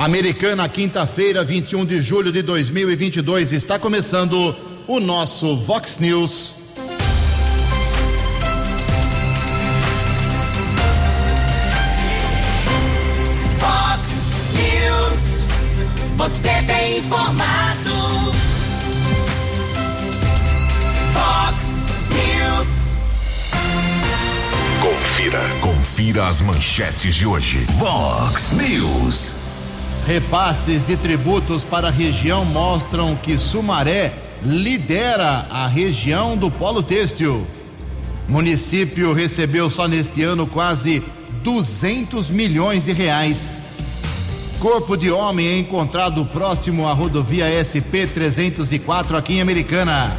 Americana, quinta-feira, 21 de julho de 2022, está começando o nosso Vox News. Vox News, você tem informado. Vox News. Confira, confira as manchetes de hoje. Vox News. Repasses de tributos para a região mostram que Sumaré lidera a região do Polo Têxtil. Município recebeu só neste ano quase 200 milhões de reais. Corpo de homem é encontrado próximo à rodovia SP 304 aqui em Americana.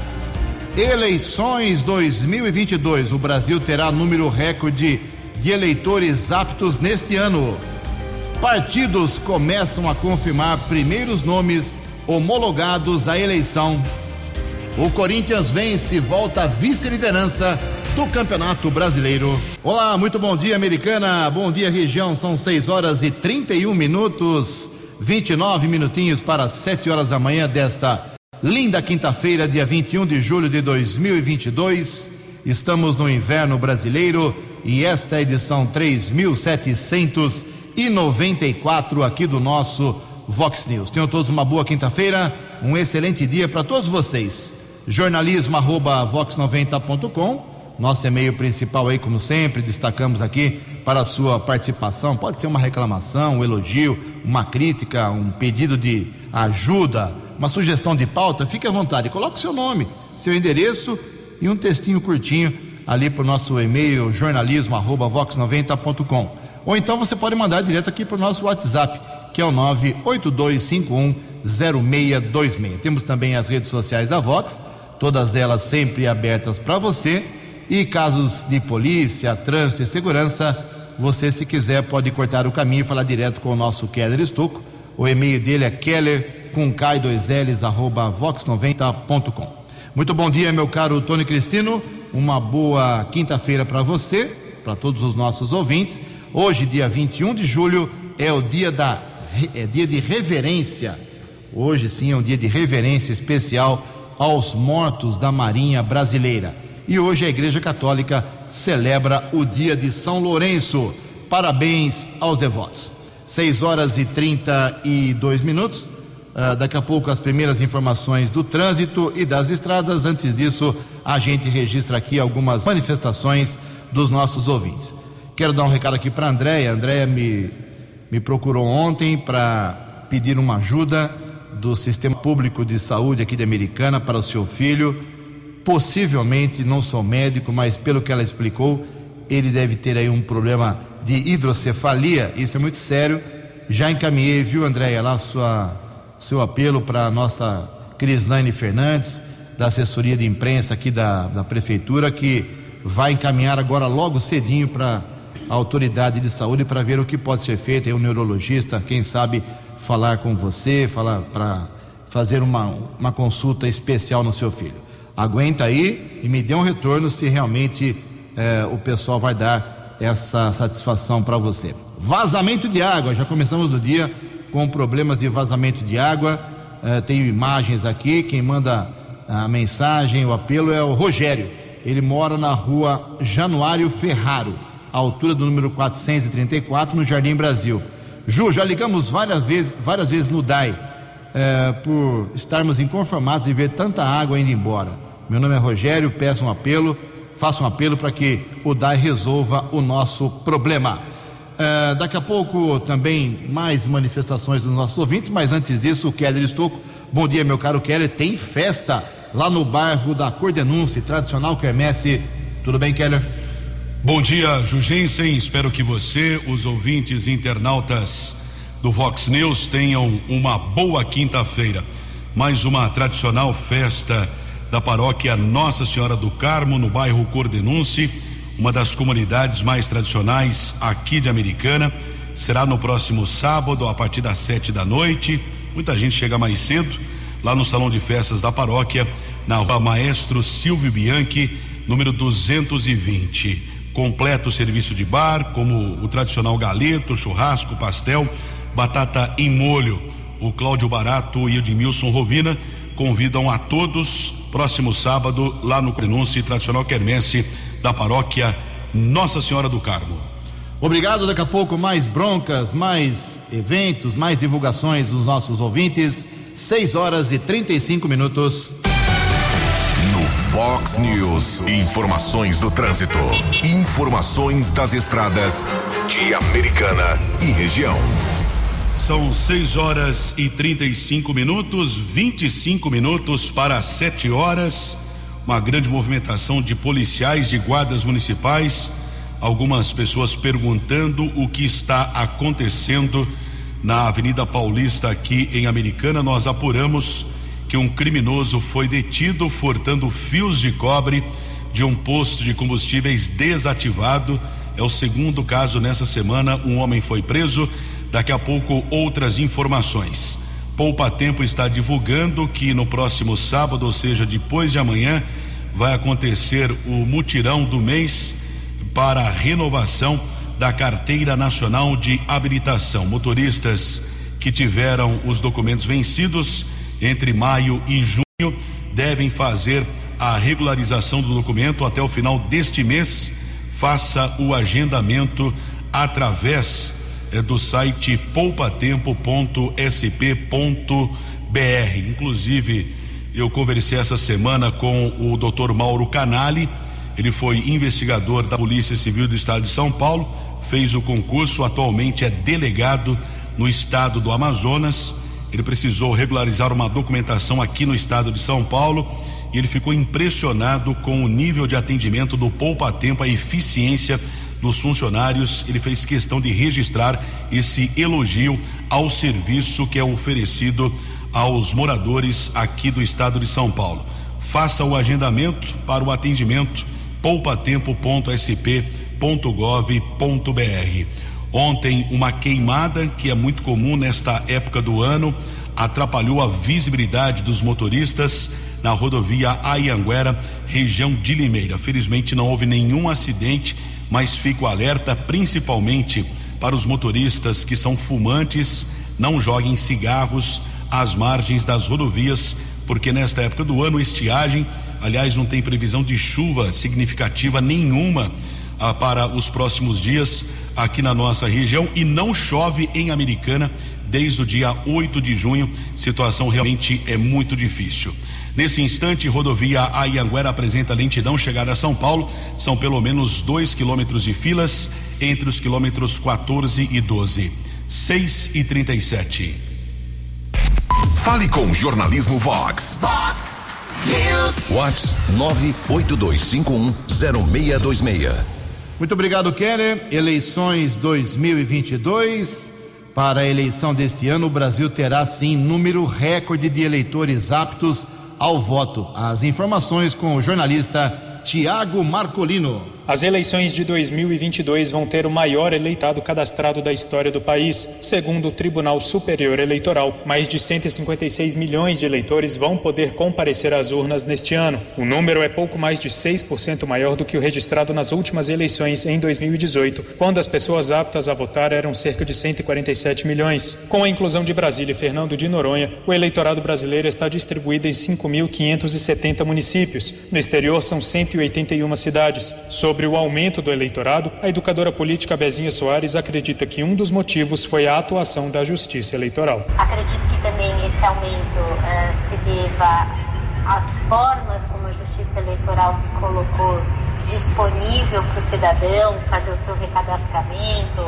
Eleições 2022. O Brasil terá número recorde de eleitores aptos neste ano. Partidos começam a confirmar primeiros nomes homologados à eleição. O Corinthians vence e volta à vice-liderança do Campeonato Brasileiro. Olá, muito bom dia, Americana. Bom dia, região. São 6 horas e 31 minutos, 29 minutinhos para 7 horas da manhã desta linda quinta-feira, dia 21 de julho de 2022. Estamos no inverno brasileiro e esta é a edição 3794 aqui do nosso Vox News. Tenham todos uma boa quinta-feira, um excelente dia para todos vocês. Jornalismo arroba vox90.com, nosso e-mail principal aí, como sempre, destacamos aqui para a sua participação. Pode ser uma reclamação, um elogio, uma crítica, um pedido de ajuda, uma sugestão de pauta, fique à vontade, coloque seu nome, seu endereço e um textinho curtinho ali para o nosso e-mail jornalismo@vox90.com. Ou então você pode mandar direto aqui para o nosso WhatsApp, que é o 982510626. Temos também as redes sociais da Vox, todas elas sempre abertas para você. E casos de polícia, trânsito e segurança, você, se quiser, pode cortar o caminho e falar direto com o nosso Keller Estuco. O e-mail dele é keller com K2Ls, arroba vox90.com. Muito bom dia, meu caro Tony Cristino. Uma boa quinta-feira para você, para todos os nossos ouvintes. Hoje, dia 21 de julho, é o dia da é dia de reverência. Hoje sim é um dia de reverência especial aos mortos da Marinha Brasileira. E hoje a Igreja Católica celebra o dia de São Lourenço. Parabéns aos devotos. 6 horas e 32 minutos. Uh, daqui a pouco as primeiras informações do trânsito e das estradas. Antes disso, a gente registra aqui algumas manifestações dos nossos ouvintes. Quero dar um recado aqui para a Andréia. Andréia me, me procurou ontem para pedir uma ajuda do Sistema Público de Saúde aqui de Americana para o seu filho. Possivelmente, não sou médico, mas pelo que ela explicou, ele deve ter aí um problema de hidrocefalia. Isso é muito sério. Já encaminhei, viu, Andréia, lá sua, seu apelo para a nossa Crislaine Fernandes, da assessoria de imprensa aqui da, da Prefeitura, que vai encaminhar agora logo cedinho para a autoridade de saúde para ver o que pode ser feito. Tem um neurologista, quem sabe falar com você, falar para fazer uma, uma consulta especial no seu filho. Aguenta aí e me dê um retorno se realmente eh, o pessoal vai dar essa satisfação para você. Vazamento de água, já começamos o dia com problemas de vazamento de água. Eh, tenho imagens aqui. Quem manda a mensagem, o apelo é o Rogério. Ele mora na rua Januário Ferraro, à altura do número 434, no Jardim Brasil. Ju, já ligamos várias vezes, várias vezes no DAI é, por estarmos inconformados de ver tanta água indo embora. Meu nome é Rogério, peço um apelo, faço um apelo para que o DAI resolva o nosso problema. É, daqui a pouco também mais manifestações dos nossos ouvintes, mas antes disso, o Keller Estocco. Bom dia, meu caro Keller. Tem festa lá no bairro da Cordenúncia, tradicional quermesse. Tudo bem, Keller? Bom dia, Jugensen. Espero que você, os ouvintes internautas do Vox News, tenham uma boa quinta-feira. Mais uma tradicional festa da paróquia Nossa Senhora do Carmo, no bairro Cordenunce, uma das comunidades mais tradicionais aqui de Americana. Será no próximo sábado, a partir das sete da noite. Muita gente chega mais cedo, lá no salão de festas da paróquia, na rua Maestro Silvio Bianchi, número 220 completo serviço de bar, como o tradicional galeto, churrasco, pastel, batata em molho. O Cláudio Barato e Edmilson Rovina convidam a todos próximo sábado lá no Denúncia Tradicional Quermesse da paróquia Nossa Senhora do Carmo. Obrigado. Daqui a pouco mais broncas, mais eventos, mais divulgações dos nossos ouvintes. 6 horas e 35 minutos. Fox News, informações do trânsito, informações das estradas de Americana e região. São 6 horas e 35 minutos, 25 minutos para 7 horas. Uma grande movimentação de policiais, de guardas municipais. Algumas pessoas perguntando o que está acontecendo na Avenida Paulista, aqui em Americana. Nós apuramos que um criminoso foi detido furtando fios de cobre de um posto de combustíveis desativado. É o segundo caso nessa semana. Um homem foi preso. Daqui a pouco, outras informações. Poupa Tempo está divulgando que no próximo sábado, ou seja, depois de amanhã, vai acontecer o mutirão do mês para a renovação da Carteira Nacional de Habilitação. Motoristas que tiveram os documentos vencidos entre maio e junho devem fazer a regularização do documento até o final deste mês. Faça o agendamento através eh, do site poupatempo.sp.br. Inclusive, eu conversei essa semana com o Dr. Mauro Canali. Ele foi investigador da Polícia Civil do Estado de São Paulo, fez o concurso, atualmente é delegado no estado do Amazonas. Ele precisou regularizar uma documentação aqui no estado de São Paulo e ele ficou impressionado com o nível de atendimento do Poupa Tempo, a eficiência dos funcionários. Ele fez questão de registrar esse elogio ao serviço que é oferecido aos moradores aqui do estado de São Paulo. Faça o agendamento para o atendimento poupatempo.sp.gov.br. Ontem, uma queimada que é muito comum nesta época do ano atrapalhou a visibilidade dos motoristas na rodovia Ayanguera, região de Limeira. Felizmente não houve nenhum acidente, mas fico alerta principalmente para os motoristas que são fumantes, não joguem cigarros às margens das rodovias, porque nesta época do ano estiagem, aliás, não tem previsão de chuva significativa nenhuma ah, para os próximos dias aqui na nossa região e não chove em Americana desde o dia 8 de junho. Situação realmente é muito difícil. Nesse instante, rodovia Ayanguera apresenta lentidão chegada a São Paulo. São pelo menos dois quilômetros de filas entre os quilômetros 14 e 12. 6 e 37. Fale com o Jornalismo Vox. Fox News. Vox 982510626. Muito obrigado, Keller. Eleições 2022. Para a eleição deste ano, o Brasil terá sim número recorde de eleitores aptos ao voto. As informações com o jornalista Tiago Marcolino. As eleições de 2022 vão ter o maior eleitado cadastrado da história do país, segundo o Tribunal Superior Eleitoral. Mais de 156 milhões de eleitores vão poder comparecer às urnas neste ano. O número é pouco mais de 6% maior do que o registrado nas últimas eleições em 2018, quando as pessoas aptas a votar eram cerca de 147 milhões. Com a inclusão de Brasília e Fernando de Noronha, o eleitorado brasileiro está distribuído em 5.570 municípios. No exterior, são 181 cidades. Sobre o aumento do eleitorado, a educadora política Bezinha Soares acredita que um dos motivos foi a atuação da Justiça Eleitoral. Acredito que também esse aumento eh, se deva às formas como a Justiça Eleitoral se colocou disponível para o cidadão fazer o seu recadastramento,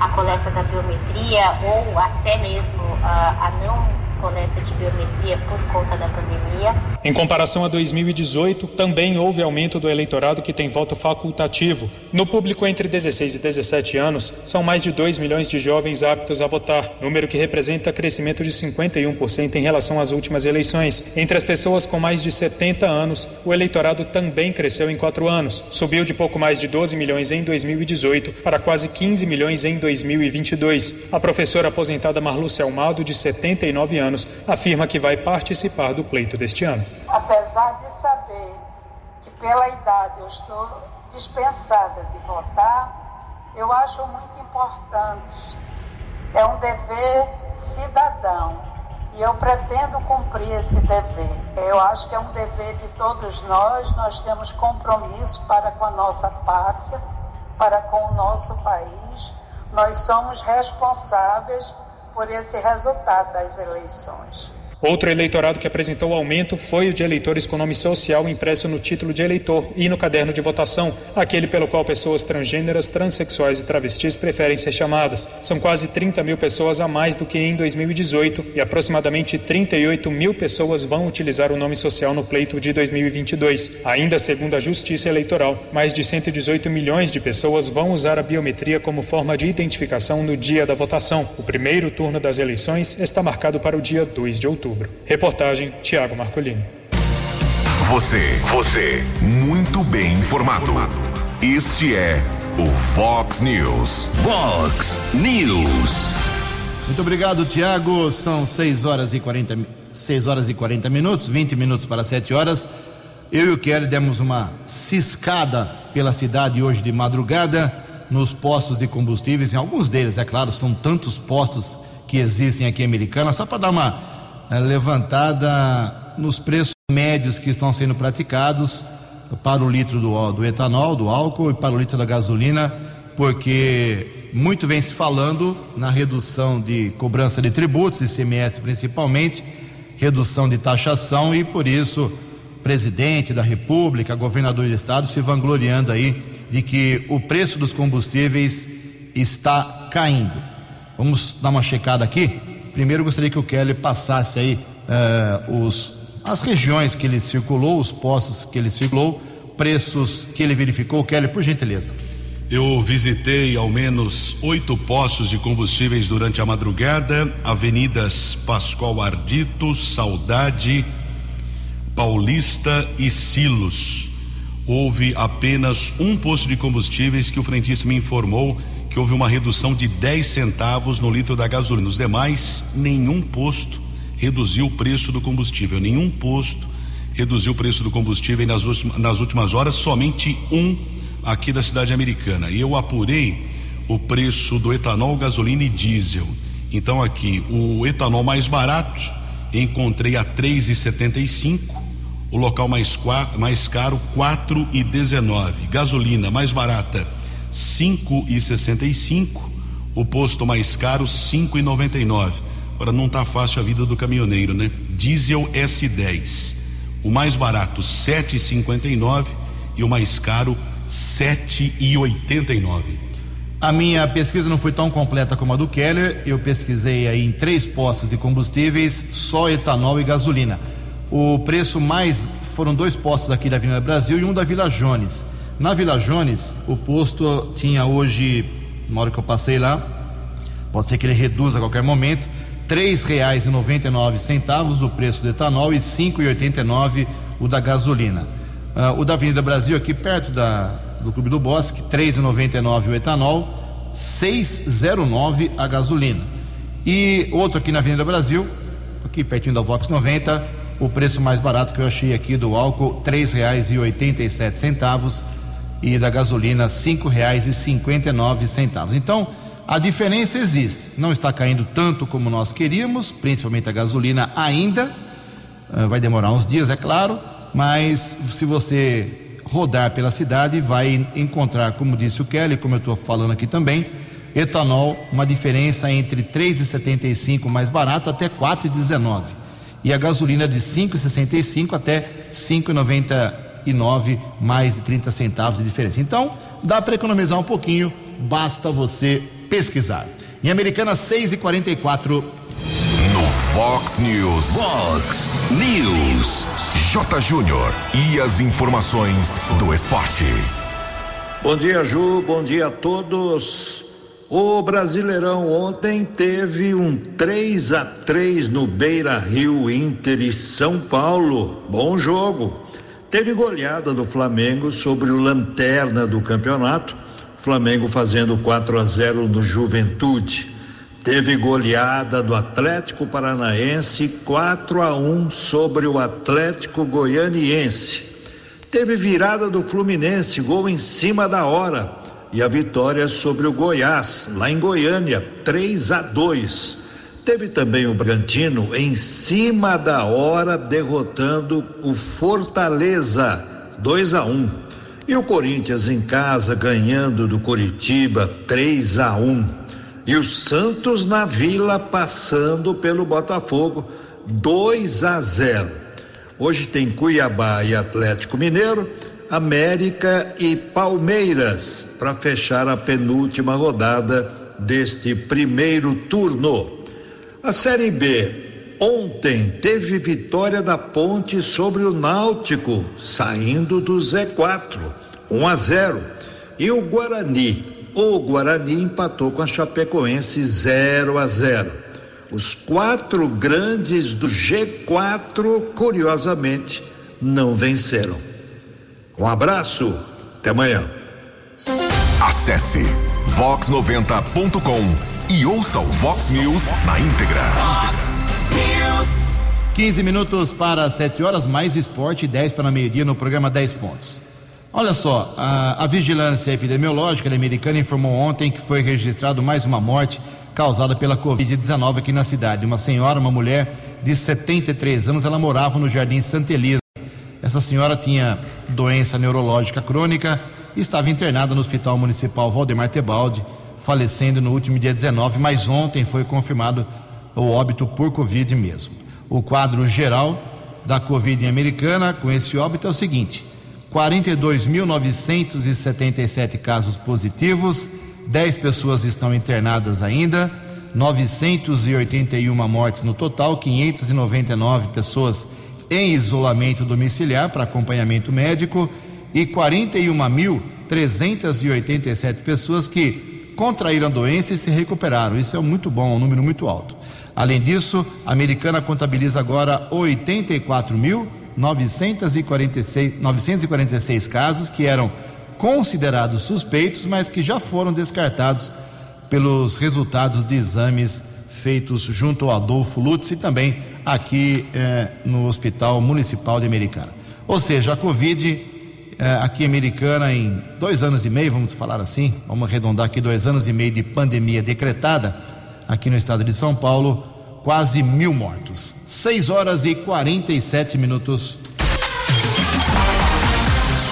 a coleta da biometria ou até mesmo ah, a não coleta de biometria por conta da pandemia. Em comparação a 2018, também houve aumento do eleitorado que tem voto facultativo. No público entre 16 e 17 anos, são mais de 2 milhões de jovens aptos a votar, número que representa crescimento de 51% em relação às últimas eleições. Entre as pessoas com mais de 70 anos, o eleitorado também cresceu em quatro anos. Subiu de pouco mais de 12 milhões em 2018 para quase 15 milhões em 2022. A professora aposentada Marlúcia Almado, de 79 anos, afirma que vai participar do pleito deste ano. apesar de saber que pela idade eu estou dispensada de votar, eu acho muito importante É um dever cidadão e eu pretendo cumprir esse dever. Eu acho que é um dever de todos nós, nós temos compromisso para com a nossa pátria, para com o nosso país. Nós somos responsáveis por esse resultado das eleições. Outro eleitorado que apresentou aumento foi o de eleitores com nome social impresso no título de eleitor e no caderno de votação, aquele pelo qual pessoas transgêneras, transexuais e travestis preferem ser chamadas. São quase 30 mil pessoas a mais do que em 2018 e aproximadamente 38 mil pessoas vão utilizar o nome social no pleito de 2022. Ainda segundo a Justiça Eleitoral, mais de 118 milhões de pessoas vão usar a biometria como forma de identificação no dia da votação. O primeiro turno das eleições está marcado para o dia 2 de outubro outubro. Reportagem Tiago Marcolini. Você, você, muito bem informado. Este é o Fox News. Fox News. Muito obrigado, Tiago. São 6 horas e 40 6 horas e 40 minutos, 20 minutos para 7 horas. Eu e o Kelly demos uma ciscada pela cidade hoje de madrugada nos postos de combustíveis, em alguns deles, é claro, são tantos postos que existem aqui em Americana, só para dar uma levantada nos preços médios que estão sendo praticados para o litro do, do etanol, do álcool e para o litro da gasolina, porque muito vem se falando na redução de cobrança de tributos, ICMS principalmente, redução de taxação e por isso presidente da República, governador de estado se vangloriando aí de que o preço dos combustíveis está caindo. Vamos dar uma checada aqui. Primeiro gostaria que o Kelly passasse aí uh, os, as regiões que ele circulou, os postos que ele circulou, preços que ele verificou. Kelly, por gentileza. Eu visitei ao menos oito postos de combustíveis durante a madrugada, avenidas Pascoal Ardito, Saudade, Paulista e Silos. Houve apenas um posto de combustíveis que o frentista me informou que houve uma redução de 10 centavos no litro da gasolina. Os demais, nenhum posto reduziu o preço do combustível. Nenhum posto reduziu o preço do combustível nas últimas, nas últimas horas, somente um aqui da cidade americana. E eu apurei o preço do etanol, gasolina e diesel. Então aqui, o etanol mais barato encontrei a 3,75, o local mais, mais caro 4,19. Gasolina mais barata cinco e sessenta e cinco, o posto mais caro cinco e noventa e nove. Agora não está fácil a vida do caminhoneiro, né? Diesel S10, o mais barato sete e cinquenta e nove o mais caro sete e oitenta e nove. A minha pesquisa não foi tão completa como a do Keller. Eu pesquisei aí em três postos de combustíveis, só etanol e gasolina. O preço mais foram dois postos aqui da Avenida Brasil e um da Vila Jones. Na Vila Jones, o posto tinha hoje, na hora que eu passei lá, pode ser que ele reduza a qualquer momento, nove centavos o preço do etanol e e nove o da gasolina. Uh, o da Avenida Brasil aqui perto da, do Clube do Bosque, e nove o etanol, zero nove a gasolina. E outro aqui na Avenida Brasil, aqui pertinho da Vox 90, o preço mais barato que eu achei aqui do álcool, três reais e da gasolina nove centavos. Então, a diferença existe. Não está caindo tanto como nós queríamos, principalmente a gasolina ainda. Uh, vai demorar uns dias, é claro, mas se você rodar pela cidade, vai encontrar, como disse o Kelly, como eu estou falando aqui também, etanol, uma diferença entre 3,75 mais barato até 4,19. E a gasolina de 5,65 até 5,90 e nove mais de 30 centavos de diferença. Então, dá para economizar um pouquinho, basta você pesquisar. Em Americana 6 e 44 No Fox News. Fox News. J. Júnior e as informações do esporte. Bom dia, Ju. Bom dia a todos. O Brasileirão ontem teve um 3 a 3 no Beira Rio Inter e São Paulo. Bom jogo. Teve goleada do Flamengo sobre o lanterna do campeonato, Flamengo fazendo 4 a 0 no Juventude. Teve goleada do Atlético Paranaense 4 a 1 sobre o Atlético Goianiense. Teve virada do Fluminense, gol em cima da hora. e a vitória sobre o Goiás, lá em Goiânia, 3 a 2. Teve também o Bragantino em cima da hora derrotando o Fortaleza 2 a 1. E o Corinthians em casa ganhando do Coritiba 3 a 1. E o Santos na Vila passando pelo Botafogo 2 a 0. Hoje tem Cuiabá e Atlético Mineiro, América e Palmeiras para fechar a penúltima rodada deste primeiro turno. A Série B ontem teve vitória da Ponte sobre o Náutico, saindo do Z4, 1 a 0. E o Guarani, o Guarani empatou com a Chapecoense 0 a 0. Os quatro grandes do G4, curiosamente, não venceram. Um abraço, até amanhã. Acesse vox90.com e ouça o Vox News na íntegra. Fox News. 15 minutos para 7 horas, mais esporte, 10 para meio-dia no programa 10 pontos. Olha só, a, a Vigilância Epidemiológica Americana informou ontem que foi registrado mais uma morte causada pela Covid-19 aqui na cidade. Uma senhora, uma mulher de 73 anos, ela morava no Jardim Santa Elisa. Essa senhora tinha doença neurológica crônica e estava internada no Hospital Municipal Valdemar Tebaldi falecendo no último dia 19, mas ontem foi confirmado o óbito por Covid mesmo. O quadro geral da Covid em Americana com esse óbito é o seguinte: 42.977 casos positivos, 10 pessoas estão internadas ainda, 981 mortes no total, 599 pessoas em isolamento domiciliar para acompanhamento médico e 41.387 pessoas que contraíram a doença e se recuperaram. Isso é muito bom, um número muito alto. Além disso, a americana contabiliza agora 84.946 casos que eram considerados suspeitos, mas que já foram descartados pelos resultados de exames feitos junto ao Adolfo Lutz e também aqui eh, no Hospital Municipal de Americana. Ou seja, a Covid é, aqui americana em dois anos e meio, vamos falar assim, vamos arredondar aqui dois anos e meio de pandemia decretada aqui no estado de São Paulo, quase mil mortos. Seis horas e 47 minutos.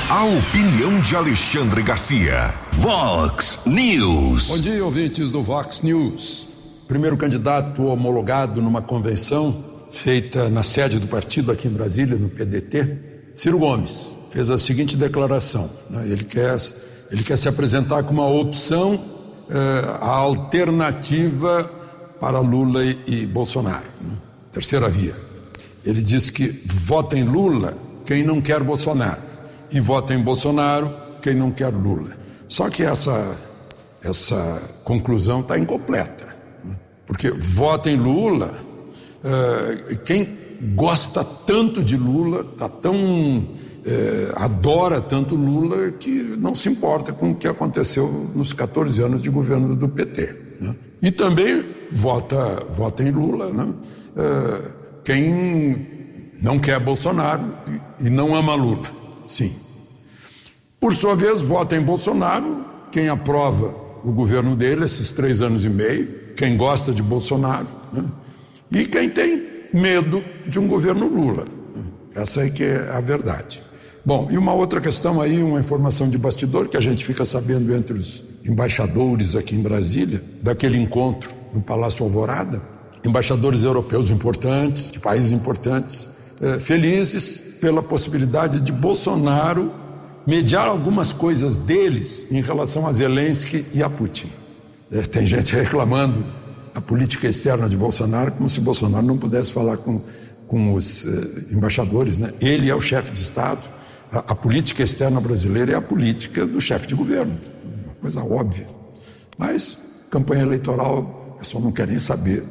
A opinião de Alexandre Garcia. Vox News. Bom dia, ouvintes do Vox News. Primeiro candidato homologado numa convenção feita na sede do partido aqui em Brasília, no PDT, Ciro Gomes fez a seguinte declaração: né? ele, quer, ele quer se apresentar como uma opção, eh, a alternativa para Lula e, e Bolsonaro. Né? Terceira via. Ele diz que vota em Lula quem não quer Bolsonaro e vota em Bolsonaro quem não quer Lula. Só que essa, essa conclusão está incompleta. Né? Porque vota em Lula, eh, quem gosta tanto de Lula, está tão é, adora tanto Lula que não se importa com o que aconteceu nos 14 anos de governo do PT. Né? E também vota, vota em Lula né? é, quem não quer Bolsonaro e, não ama Lula. Sim. Por sua vez, vota em Bolsonaro quem aprova o governo dele esses três anos e meio, quem gosta de Bolsonaro né? e quem tem medo de um governo Lula. Essa é que é a verdade. Bom, e uma outra questão aí, uma informação de bastidor que a gente fica sabendo entre os embaixadores aqui em Brasília, daquele encontro no Palácio Alvorada, embaixadores europeus importantes, de países importantes, eh, felizes pela possibilidade de Bolsonaro mediar algumas coisas deles em relação a Zelensky e a Putin. Eh, tem gente reclamando a política externa de Bolsonaro como se Bolsonaro não pudesse falar com, com os eh, embaixadores, né? Ele é o chefe de Estado a, a política externa brasileira é a política do chefe de governo, uma coisa óbvia. Mas, campanha eleitoral, o pessoal não quer nem saber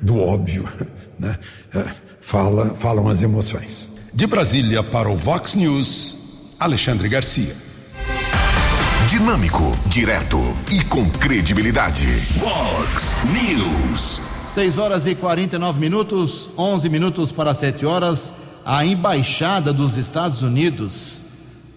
do óbvio, né? É, fala, falam as emoções. De Brasília para o Vox News, Alexandre Garcia. Dinâmico, direto e com credibilidade. Vox News. 6 horas e 49 minutos, 11 minutos para 7 horas a embaixada dos Estados Unidos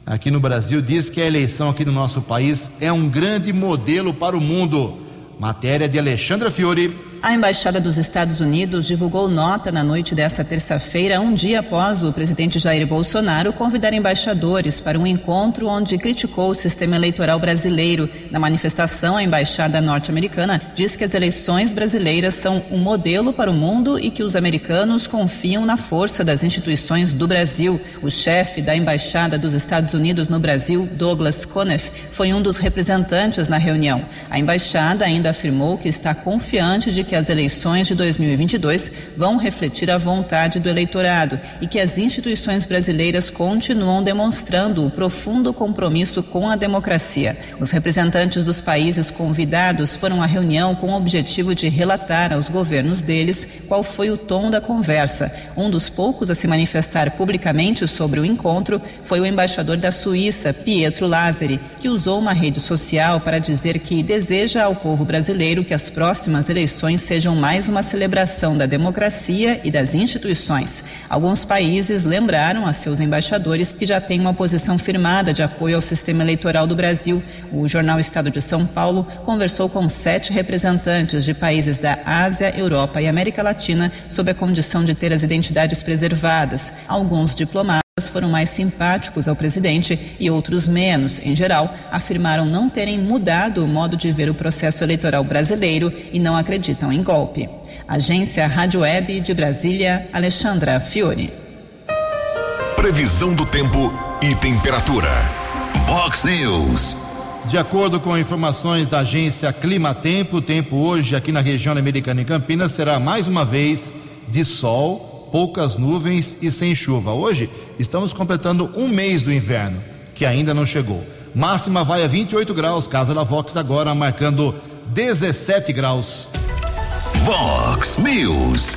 aqui no Brasil, diz que a eleição aqui no nosso país é um grande modelo para o mundo. Matéria de Alexandra Fiore. A Embaixada dos Estados Unidos divulgou nota na noite desta terça-feira, um dia após o presidente Jair Bolsonaro convidar embaixadores para um encontro onde criticou o sistema eleitoral brasileiro. Na manifestação, a embaixada norte-americana diz que as eleições brasileiras são um modelo para o mundo e que os americanos confiam na força das instituições do Brasil. O chefe da Embaixada dos Estados Unidos no Brasil, Douglas Conniff, foi um dos representantes na reunião. A embaixada ainda afirmou que está confiante de que as eleições de 2022 vão refletir a vontade do eleitorado e que as instituições brasileiras continuam demonstrando o profundo compromisso com a democracia. Os representantes dos países convidados foram à reunião com o objetivo de relatar aos governos deles qual foi o tom da conversa. Um dos poucos a se manifestar publicamente sobre o encontro foi o embaixador da Suíça, Pietro Lazzari, que usou uma rede social para dizer que deseja ao povo brasileiro que as próximas eleições sejam mais uma celebração da democracia e das instituições. Alguns países lembraram a seus embaixadores que já têm uma posição firmada de apoio ao sistema eleitoral do Brasil. O jornal Estado de São Paulo conversou com sete representantes de países da Ásia, Europa e América Latina sob a condição de ter as identidades preservadas. Alguns diplomatas foram mais simpáticos ao presidente e outros menos. Em geral, afirmaram não terem mudado o modo de ver o processo eleitoral brasileiro e não acreditam em golpe. Agência Rádio Web de Brasília, Alexandra Fiore. Previsão do tempo e temperatura. Vox News. De acordo com informações da agência Clima Tempo, o tempo hoje aqui na região americana e Campinas será mais uma vez de sol, poucas nuvens e sem chuva. Hoje estamos completando um mês do inverno, que ainda não chegou. Máxima vai a 28 graus, casa da Vox agora marcando 17 graus. Vox News.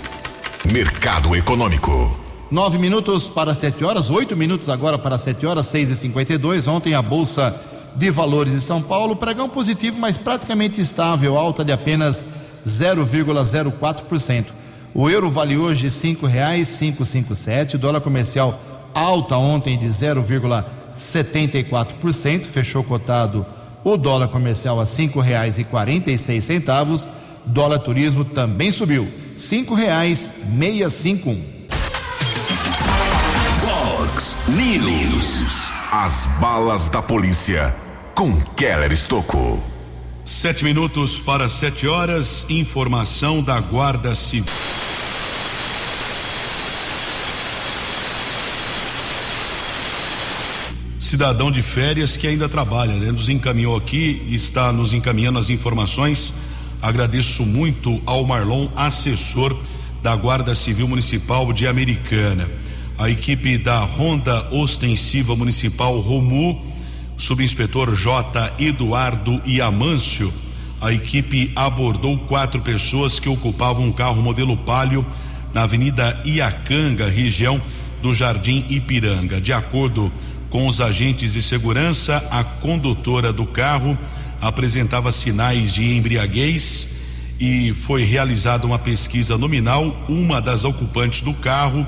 Mercado Econômico. Nove minutos para sete horas, oito minutos agora para sete horas, seis e cinquenta e dois. Ontem a Bolsa de Valores de São Paulo, pregão positivo, mas praticamente estável, alta de apenas 0,04%. O euro vale hoje cinco reais cinco cinco sete, o dólar comercial alta ontem de 0,74%, fechou cotado o dólar comercial a cinco reais e quarenta e seis centavos, dólar turismo também subiu, cinco reais meia cinco um. Vox News. As balas da polícia com Keller Estocco. Sete minutos para sete horas, informação da Guarda Civil. Cidadão de férias que ainda trabalha, né? Nos encaminhou aqui, está nos encaminhando as informações. Agradeço muito ao Marlon, assessor da Guarda Civil Municipal de Americana. A equipe da Ronda Ostensiva Municipal Romu, subinspetor J. Eduardo Iamâncio, a equipe abordou quatro pessoas que ocupavam um carro modelo Palio na Avenida Iacanga, região do Jardim Ipiranga. De acordo com os agentes de segurança, a condutora do carro apresentava sinais de embriaguez e foi realizada uma pesquisa nominal. Uma das ocupantes do carro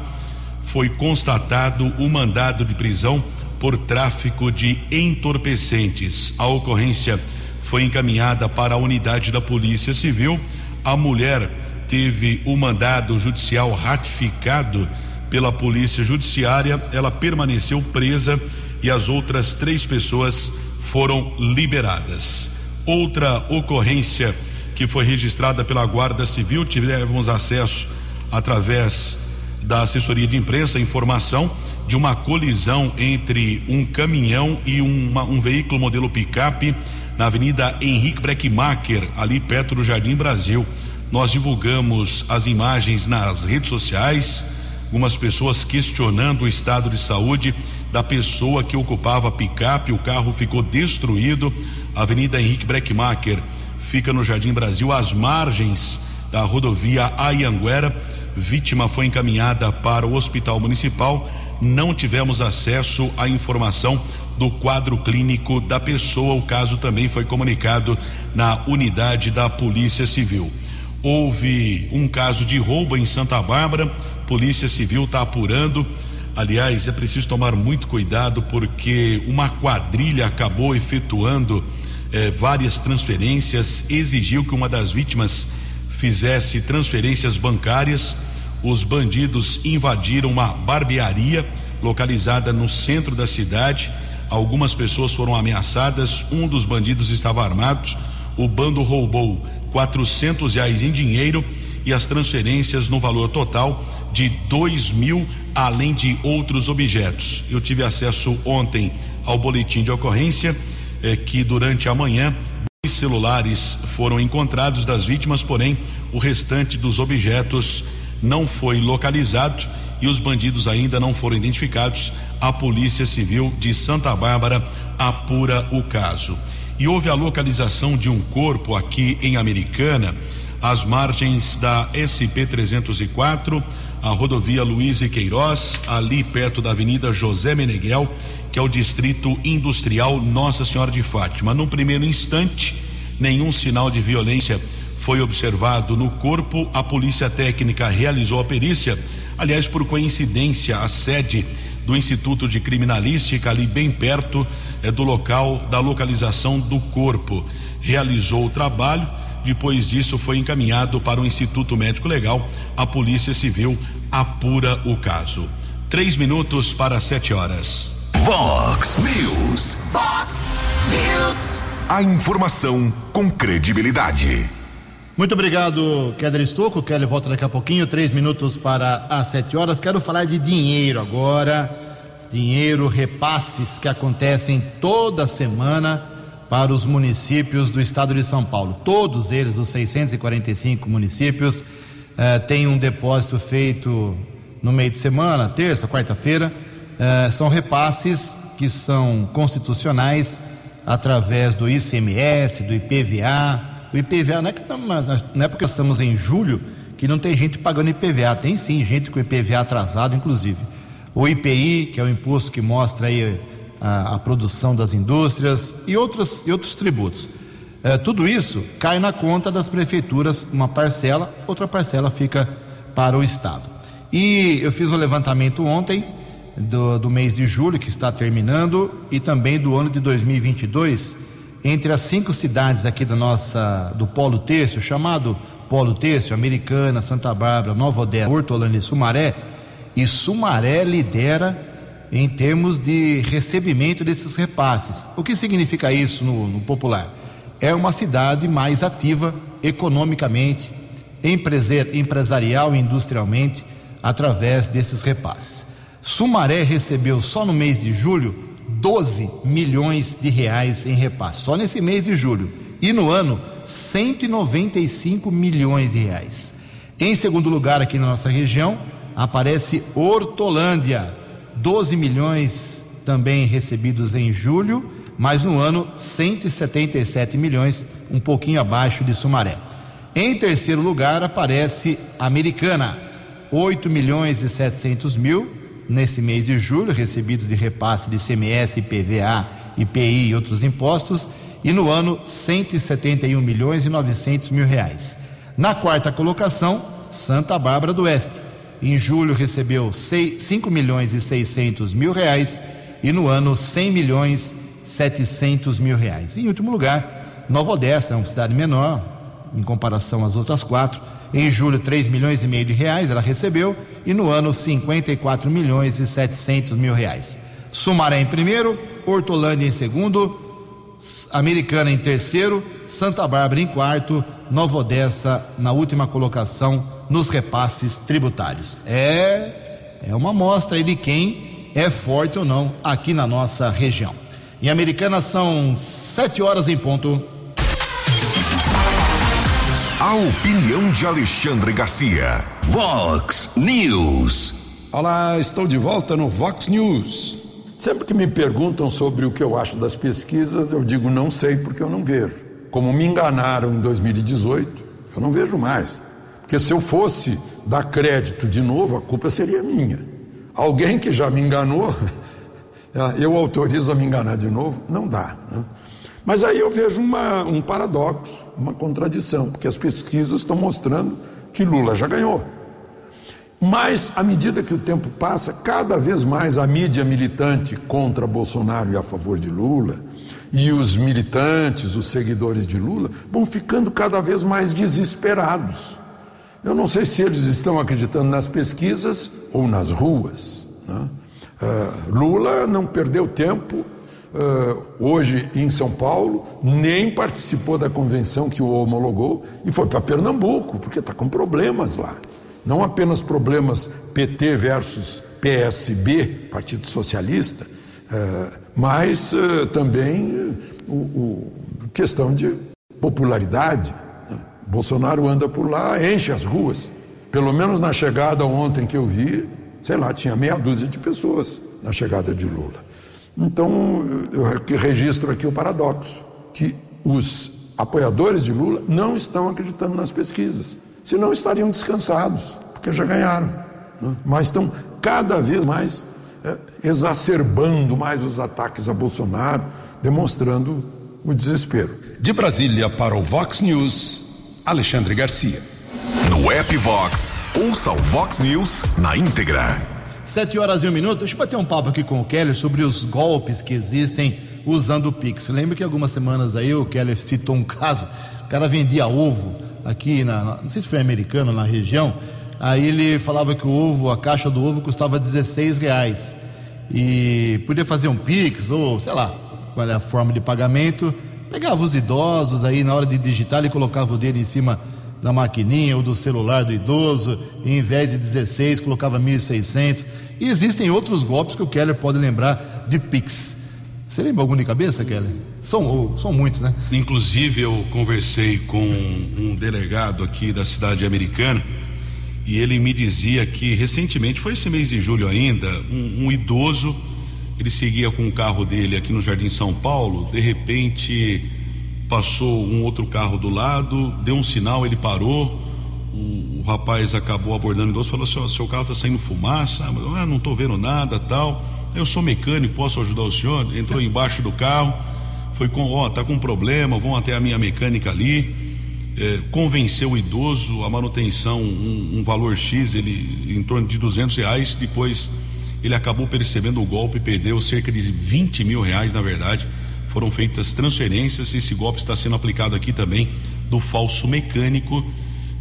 foi constatado o um mandado de prisão por tráfico de entorpecentes. A ocorrência foi encaminhada para a unidade da Polícia Civil. A mulher teve o mandado judicial ratificado pela Polícia Judiciária, ela permaneceu presa e as outras três pessoas foram liberadas. Outra ocorrência que foi registrada pela Guarda Civil, tivemos acesso através da assessoria de imprensa, informação de uma colisão entre um caminhão e uma, um veículo modelo picape na Avenida Henrique Breckmacher, ali perto do Jardim Brasil. Nós divulgamos as imagens nas redes sociais algumas pessoas questionando o estado de saúde da pessoa que ocupava a picape. O carro ficou destruído. Avenida Henrique Breckmacher fica no Jardim Brasil, às margens da rodovia Ayanguera. Vítima foi encaminhada para o Hospital Municipal. Não tivemos acesso à informação do quadro clínico da pessoa. O caso também foi comunicado na unidade da Polícia Civil. Houve um caso de roubo em Santa Bárbara Polícia Civil está apurando. Aliás, é preciso tomar muito cuidado porque uma quadrilha acabou efetuando eh, várias transferências, exigiu que uma das vítimas fizesse transferências bancárias. Os bandidos invadiram uma barbearia localizada no centro da cidade. Algumas pessoas foram ameaçadas. Um dos bandidos estava armado. O bando roubou 400 reais em dinheiro e as transferências no valor total de dois mil, além de outros objetos. Eu tive acesso ontem ao boletim de ocorrência eh, que durante a manhã dois celulares foram encontrados das vítimas, porém o restante dos objetos não foi localizado e os bandidos ainda não foram identificados. A Polícia Civil de Santa Bárbara apura o caso. E houve a localização de um corpo aqui em Americana, às margens da SP 304, a rodovia Luiz e Queiroz, ali perto da Avenida José Meneghel, que é o distrito industrial Nossa Senhora de Fátima. Num primeiro instante, nenhum sinal de violência foi observado no corpo. A polícia técnica realizou a perícia. Aliás, por coincidência, a sede do Instituto de Criminalística, ali bem perto é, do local da localização do corpo, realizou o trabalho. Depois disso, foi encaminhado para o Instituto Médico Legal. A Polícia Civil apura o caso. Três minutos para sete horas. Vox News. Vox News. A informação com credibilidade. Muito obrigado, Keller Estocco. Keller volta daqui a pouquinho, três minutos para as sete horas. Quero falar de dinheiro agora. Dinheiro, repasses que acontecem toda semana para os municípios do estado de São Paulo. Todos eles, os 645 municípios, eh, têm um depósito feito no meio de semana, terça, quarta-feira. Eh, são repasses que são constitucionais através do ICMS, do IPVA, o IPVA não é, que, não é porque estamos em julho que não tem gente pagando IPVA. Tem sim gente com IPVA atrasado, inclusive. O IPI, que é o imposto que mostra aí a, a produção das indústrias e outros, e outros tributos. É, tudo isso cai na conta das prefeituras, uma parcela, outra parcela fica para o Estado. E eu fiz o um levantamento ontem do, do mês de julho, que está terminando, e também do ano de 2022 entre as cinco cidades aqui da nossa do Polo Têxtil, chamado Polo Têxtil, Americana, Santa Bárbara, Nova Odessa, Hortolândia e Sumaré, e Sumaré lidera em termos de recebimento desses repasses. O que significa isso no, no popular? É uma cidade mais ativa economicamente, empresarial e industrialmente através desses repasses. Sumaré recebeu só no mês de julho 12 milhões de reais em repasse, só nesse mês de julho. E no ano, 195 milhões de reais. Em segundo lugar, aqui na nossa região, aparece Hortolândia, 12 milhões também recebidos em julho, mas no ano 177 milhões, um pouquinho abaixo de Sumaré. Em terceiro lugar aparece Americana, 8 milhões e 700 mil, nesse mês de julho, recebidos de repasse de CMS, IPVA, IPI e outros impostos, e no ano 171 milhões e 900 mil reais. Na quarta colocação, Santa Bárbara do Oeste. Em julho recebeu 5 milhões e 600 mil reais e no ano 100 milhões 700 mil reais. Em último lugar, Nova Odessa, é uma cidade menor em comparação às outras quatro. Em julho, 3 milhões e meio de reais ela recebeu e no ano 54 milhões e 700 mil reais. Sumaré em primeiro, Hortolândia em segundo, Americana em terceiro, Santa Bárbara em quarto, Nova Odessa na última colocação nos repasses tributários. É, é uma amostra aí de quem é forte ou não aqui na nossa região. Em Americana são sete horas em ponto. A opinião de Alexandre Garcia. Vox News. Olá, estou de volta no Vox News. Sempre que me perguntam sobre o que eu acho das pesquisas, eu digo não sei porque eu não vejo. Como me enganaram em 2018, eu não vejo mais. Porque se eu fosse dar crédito de novo, a culpa seria minha. Alguém que já me enganou, eu autorizo a me enganar de novo? Não dá. Né? Mas aí eu vejo uma, um paradoxo, uma contradição, porque as pesquisas estão mostrando que Lula já ganhou. Mas, à medida que o tempo passa, cada vez mais a mídia militante contra Bolsonaro e a favor de Lula, e os militantes, os seguidores de Lula, vão ficando cada vez mais desesperados. Eu não sei se eles estão acreditando nas pesquisas ou nas ruas. Né? Uh, Lula não perdeu tempo uh, hoje em São Paulo, nem participou da convenção que o homologou e foi para Pernambuco, porque está com problemas lá. Não apenas problemas PT versus PSB, Partido Socialista, uh, mas também o, o, questão de popularidade. Bolsonaro anda por lá, enche as ruas. Pelo menos na chegada ontem que eu vi, sei lá, tinha meia dúzia de pessoas na chegada de Lula. Então, eu registro aqui o paradoxo, que os apoiadores de Lula não estão acreditando nas pesquisas, senão estariam descansados, porque já ganharam. Né? Mas estão cada vez mais é, exacerbando mais os ataques a Bolsonaro, demonstrando o desespero. De Brasília para o Vox News, Alexandre Garcia. No app Vox, ouça o Vox News na íntegra. Sete horas e um minuto. Deixa eu bater um papo aqui com o Keller sobre os golpes que existem usando o Pix. Lembra que algumas semanas aí o Keller citou um caso, o cara vendia ovo aqui na, não sei se foi americano, na região, aí ele falava que o ovo, a caixa do ovo custava 16 reais e podia fazer um Pix ou sei lá, qual é a forma de pagamento, pegava os idosos aí na hora de digitar ele colocava o dedo em cima da maquininha ou do celular do idoso, e em vez de 16 colocava 1.600. E existem outros golpes que o Keller pode lembrar de Pix. Você lembra algum de cabeça, Keller? São, são muitos, né? Inclusive, eu conversei com um delegado aqui da cidade americana e ele me dizia que recentemente, foi esse mês de julho ainda, um, um idoso, ele seguia com o carro dele aqui no Jardim São Paulo, de repente passou um outro carro do lado, deu um sinal, ele parou. O, o rapaz acabou abordando o idoso, falou: seu, seu carro está saindo fumaça, ah, não estou vendo nada, tal. Eu sou mecânico, posso ajudar o senhor? Entrou embaixo do carro, foi com, ó, oh, tá com problema, vão até a minha mecânica ali. É, convenceu o idoso a manutenção um, um, valor X, ele em torno de duzentos reais. Depois ele acabou percebendo o golpe, perdeu cerca de 20 mil reais, na verdade foram feitas transferências. Esse golpe está sendo aplicado aqui também do falso mecânico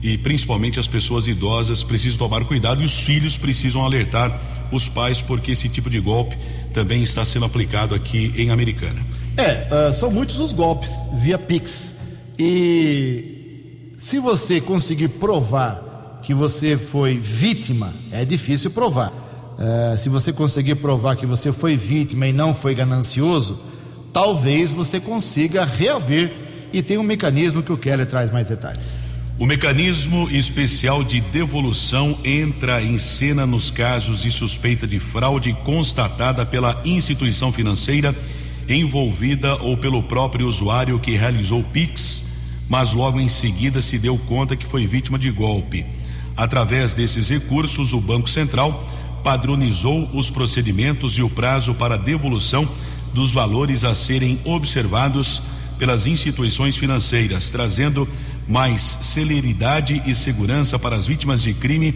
e principalmente as pessoas idosas precisam tomar cuidado e os filhos precisam alertar os pais porque esse tipo de golpe também está sendo aplicado aqui em Americana. É, uh, são muitos os golpes via Pix e se você conseguir provar que você foi vítima, é difícil provar. Uh, se você conseguir provar que você foi vítima e não foi ganancioso, talvez você consiga reaver e tem um mecanismo que o Keller traz mais detalhes. O mecanismo especial de devolução entra em cena nos casos de suspeita de fraude constatada pela instituição financeira envolvida ou pelo próprio usuário que realizou o Pix, mas logo em seguida se deu conta que foi vítima de golpe. Através desses recursos, o Banco Central padronizou os procedimentos e o prazo para devolução dos valores a serem observados pelas instituições financeiras, trazendo mais celeridade e segurança para as vítimas de crime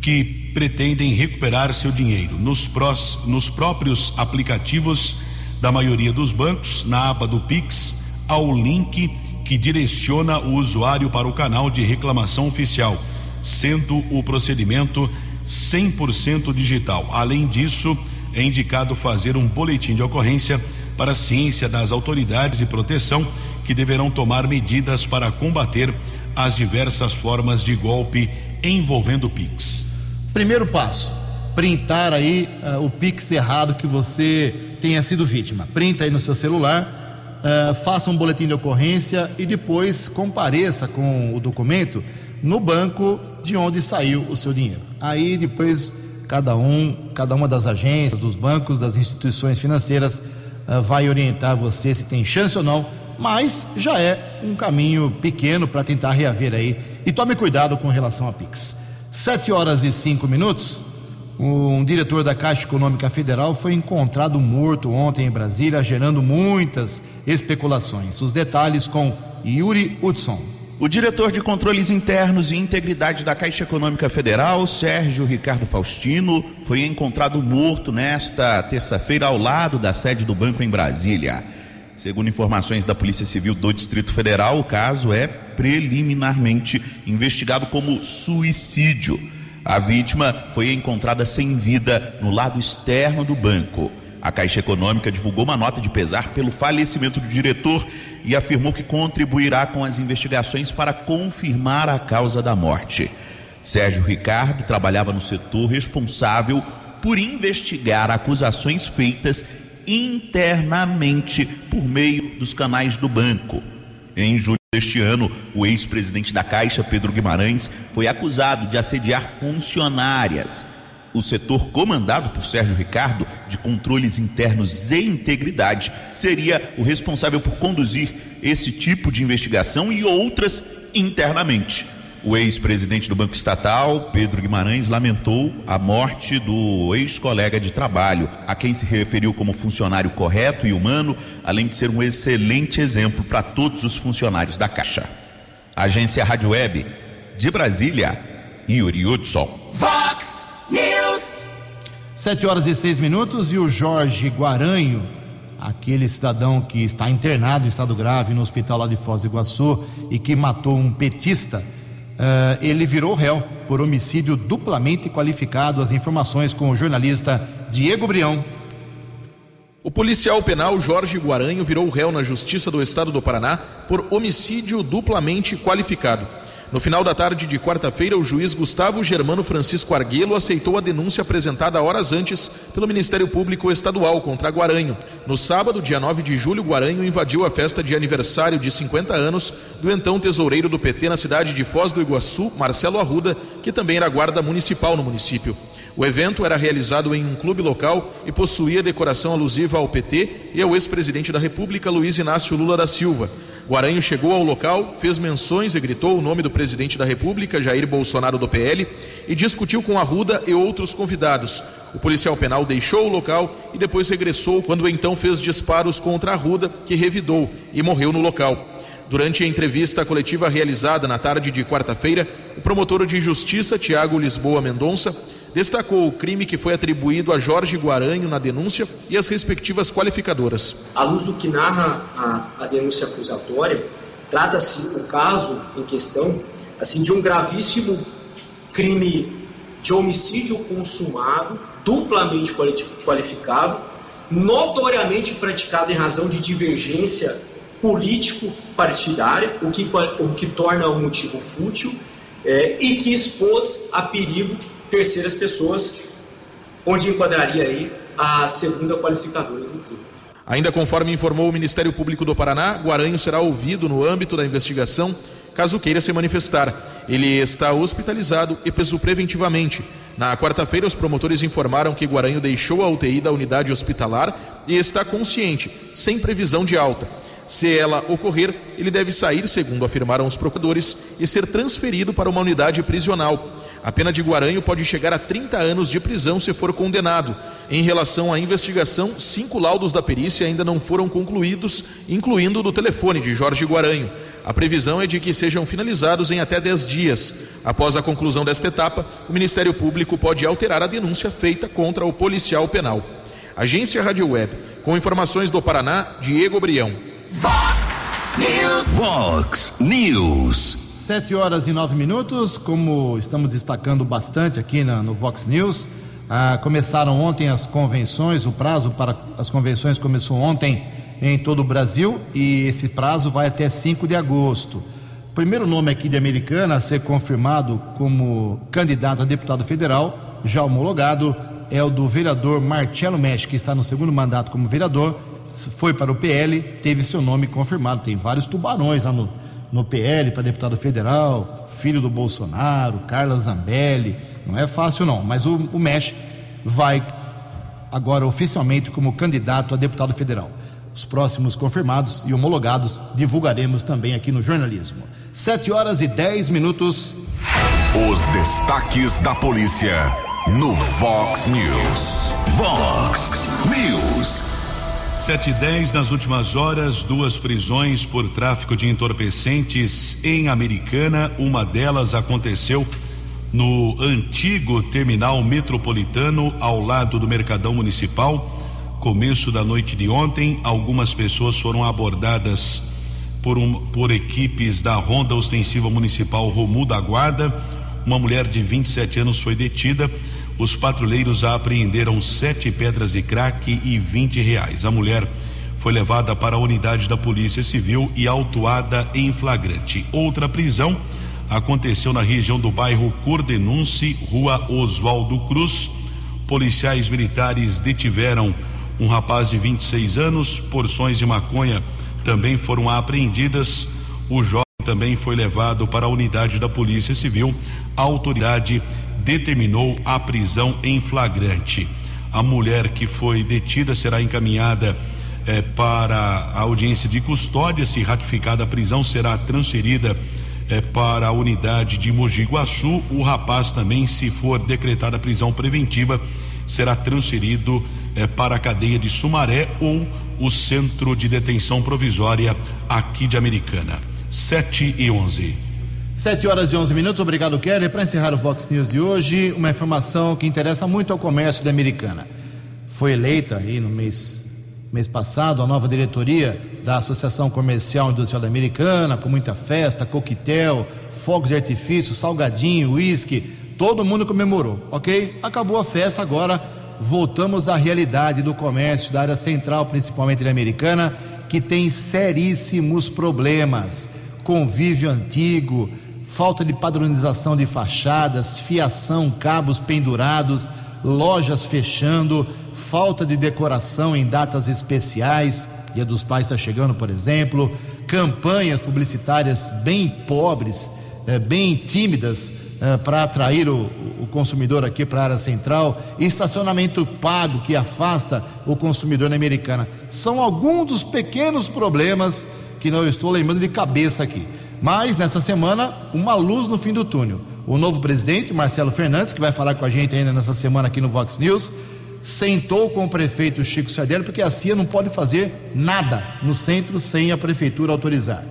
que pretendem recuperar seu dinheiro. Nos, prós, nos próprios aplicativos da maioria dos bancos, na aba do Pix, há o link que direciona o usuário para o canal de reclamação oficial, sendo o procedimento 100% digital. Além disso, é indicado fazer um boletim de ocorrência para a ciência das autoridades de proteção que deverão tomar medidas para combater as diversas formas de golpe envolvendo o Pix. Primeiro passo: printar aí uh, o Pix errado que você tenha sido vítima. Printa aí no seu celular, uh, faça um boletim de ocorrência e depois compareça com o documento no banco de onde saiu o seu dinheiro. Aí depois cada um, cada uma das agências, dos bancos, das instituições financeiras uh, vai orientar você se tem chance ou não, mas já é um caminho pequeno para tentar reaver aí. E tome cuidado com relação a Pix. Sete horas e cinco minutos. Um diretor da Caixa Econômica Federal foi encontrado morto ontem em Brasília, gerando muitas especulações. Os detalhes com Yuri Hudson. O diretor de Controles Internos e Integridade da Caixa Econômica Federal, Sérgio Ricardo Faustino, foi encontrado morto nesta terça-feira ao lado da sede do banco em Brasília. Segundo informações da Polícia Civil do Distrito Federal, o caso é preliminarmente investigado como suicídio. A vítima foi encontrada sem vida no lado externo do banco. A Caixa Econômica divulgou uma nota de pesar pelo falecimento do diretor e afirmou que contribuirá com as investigações para confirmar a causa da morte. Sérgio Ricardo trabalhava no setor responsável por investigar acusações feitas internamente por meio dos canais do banco. Em julho deste ano, o ex-presidente da Caixa, Pedro Guimarães, foi acusado de assediar funcionárias o setor comandado por Sérgio Ricardo, de controles internos e integridade, seria o responsável por conduzir esse tipo de investigação e outras internamente. O ex-presidente do Banco Estatal, Pedro Guimarães, lamentou a morte do ex-colega de trabalho, a quem se referiu como funcionário correto e humano, além de ser um excelente exemplo para todos os funcionários da Caixa. Agência Rádio Web, de Brasília, Yuri Hudson. Vox. Sete horas e seis minutos e o Jorge Guaranho, aquele cidadão que está internado em estado grave no hospital lá de Foz do Iguaçu e que matou um petista, uh, ele virou réu por homicídio duplamente qualificado. As informações com o jornalista Diego Brião. O policial penal Jorge Guaranho virou réu na Justiça do Estado do Paraná por homicídio duplamente qualificado. No final da tarde de quarta-feira, o juiz Gustavo Germano Francisco Arguelo aceitou a denúncia apresentada horas antes pelo Ministério Público Estadual contra Guaranho. No sábado, dia 9 de julho, Guaranho invadiu a festa de aniversário de 50 anos do então tesoureiro do PT na cidade de Foz do Iguaçu, Marcelo Arruda, que também era guarda municipal no município. O evento era realizado em um clube local e possuía decoração alusiva ao PT e ao ex-presidente da República, Luiz Inácio Lula da Silva. Guaranho chegou ao local, fez menções e gritou o nome do presidente da República, Jair Bolsonaro do PL, e discutiu com Arruda e outros convidados. O policial penal deixou o local e depois regressou quando então fez disparos contra Arruda, que revidou e morreu no local. Durante a entrevista coletiva realizada na tarde de quarta-feira, o promotor de justiça, Tiago Lisboa Mendonça, destacou o crime que foi atribuído a Jorge Guaranho na denúncia e as respectivas qualificadoras. À luz do que narra a, a denúncia acusatória, trata-se o caso em questão assim de um gravíssimo crime de homicídio consumado, duplamente qualificado, notoriamente praticado em razão de divergência político-partidária, o que, o que torna o motivo fútil, é, e que expôs a perigo terceiras pessoas, onde enquadraria aí a segunda qualificadora do crime. Ainda conforme informou o Ministério Público do Paraná, Guaranho será ouvido no âmbito da investigação caso queira se manifestar. Ele está hospitalizado e preso preventivamente. Na quarta-feira, os promotores informaram que Guaranho deixou a UTI da unidade hospitalar e está consciente, sem previsão de alta. Se ela ocorrer, ele deve sair, segundo afirmaram os procuradores, e ser transferido para uma unidade prisional. A pena de Guaranho pode chegar a 30 anos de prisão se for condenado. Em relação à investigação, cinco laudos da perícia ainda não foram concluídos, incluindo o do telefone de Jorge Guaranho. A previsão é de que sejam finalizados em até 10 dias. Após a conclusão desta etapa, o Ministério Público pode alterar a denúncia feita contra o policial penal. Agência Rádio Web, com informações do Paraná, Diego Brião. Vox News. Vox News. Sete horas e nove minutos, como estamos destacando bastante aqui na, no Vox News, ah, começaram ontem as convenções, o prazo para as convenções começou ontem em todo o Brasil e esse prazo vai até 5 de agosto. O primeiro nome aqui de Americana a ser confirmado como candidato a deputado federal, já homologado, é o do vereador Marcelo Mesh, que está no segundo mandato como vereador, foi para o PL, teve seu nome confirmado. Tem vários tubarões lá no, no PL para deputado federal, filho do Bolsonaro, Carla Zambelli. Não é fácil, não, mas o, o MEX vai agora oficialmente como candidato a deputado federal. Os próximos confirmados e homologados divulgaremos também aqui no jornalismo. Sete horas e dez minutos. Os destaques da polícia no Vox News. Vox News. Sete dez nas últimas horas, duas prisões por tráfico de entorpecentes em Americana. Uma delas aconteceu no antigo terminal metropolitano ao lado do Mercadão Municipal. Começo da noite de ontem, algumas pessoas foram abordadas por, um, por equipes da Ronda Ostensiva Municipal Romu da Guarda. Uma mulher de 27 anos foi detida. Os patrulheiros apreenderam sete pedras de crack e 20 reais. A mulher foi levada para a unidade da Polícia Civil e autuada em flagrante. Outra prisão aconteceu na região do bairro Cordenunce, rua Oswaldo Cruz. Policiais militares detiveram um rapaz de 26 anos, porções de maconha também foram apreendidas. O jovem também foi levado para a unidade da Polícia Civil. A autoridade determinou a prisão em flagrante. A mulher que foi detida será encaminhada eh, para a audiência de custódia. Se ratificada a prisão, será transferida eh, para a unidade de Mogi Guaçu. O rapaz também, se for decretada a prisão preventiva, será transferido eh, para a cadeia de Sumaré ou o centro de detenção provisória aqui de Americana. 7 e 11. 7 horas e 11 minutos. Obrigado, Kelly. Para encerrar o Fox News de hoje, uma informação que interessa muito ao comércio da Americana. Foi eleita aí no mês, mês passado a nova diretoria da Associação Comercial Industrial da Americana, com muita festa, coquetel, fogos de artifício, salgadinho, uísque. Todo mundo comemorou, ok? Acabou a festa, agora voltamos à realidade do comércio da área central, principalmente da Americana, que tem seríssimos problemas. Convívio antigo, falta de padronização de fachadas, fiação, cabos pendurados, lojas fechando, falta de decoração em datas especiais, Dia dos Pais está chegando, por exemplo, campanhas publicitárias bem pobres, eh, bem tímidas eh, para atrair o, o consumidor aqui para a área central, estacionamento pago que afasta o consumidor na americana. São alguns dos pequenos problemas que não estou lembrando de cabeça aqui. Mas nessa semana, uma luz no fim do túnel. O novo presidente, Marcelo Fernandes, que vai falar com a gente ainda nessa semana aqui no Vox News, sentou com o prefeito Chico Sardelli, porque a CIA não pode fazer nada no centro sem a prefeitura autorizar.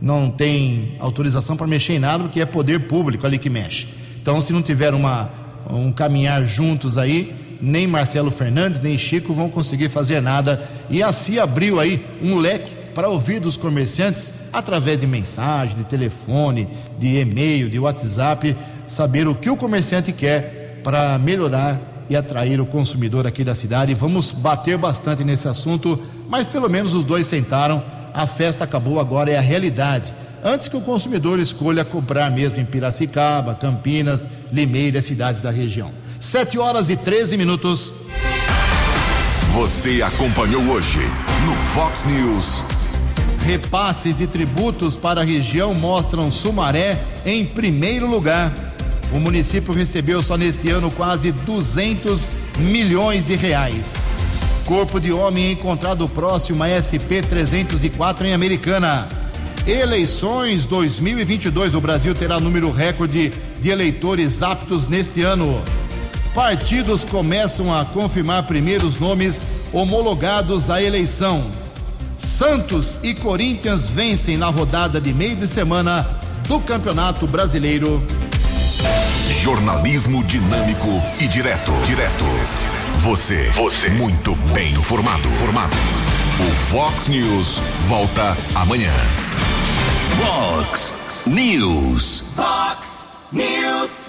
Não tem autorização para mexer em nada, porque é poder público ali que mexe. Então, se não tiver uma, um caminhar juntos aí, nem Marcelo Fernandes, nem Chico vão conseguir fazer nada. E a CIA abriu aí um leque para ouvir dos comerciantes através de mensagem, de telefone, de e-mail, de WhatsApp, saber o que o comerciante quer para melhorar e atrair o consumidor aqui da cidade. Vamos bater bastante nesse assunto, mas pelo menos os dois sentaram. A festa acabou, agora é a realidade. Antes que o consumidor escolha comprar mesmo em Piracicaba, Campinas, Limeira, cidades da região. 7 horas e 13 minutos. Você acompanhou hoje no Fox News. Repasses de tributos para a região mostram Sumaré em primeiro lugar. O município recebeu só neste ano quase 200 milhões de reais. Corpo de homem encontrado próximo a SP-304 em Americana. Eleições 2022. O Brasil terá número recorde de eleitores aptos neste ano. Partidos começam a confirmar primeiros nomes homologados à eleição. Santos e Corinthians vencem na rodada de meio de semana do Campeonato Brasileiro. Jornalismo dinâmico e direto. Direto. Você. Você. Muito bem informado. Formado. O Fox News volta amanhã. Fox News. Fox News.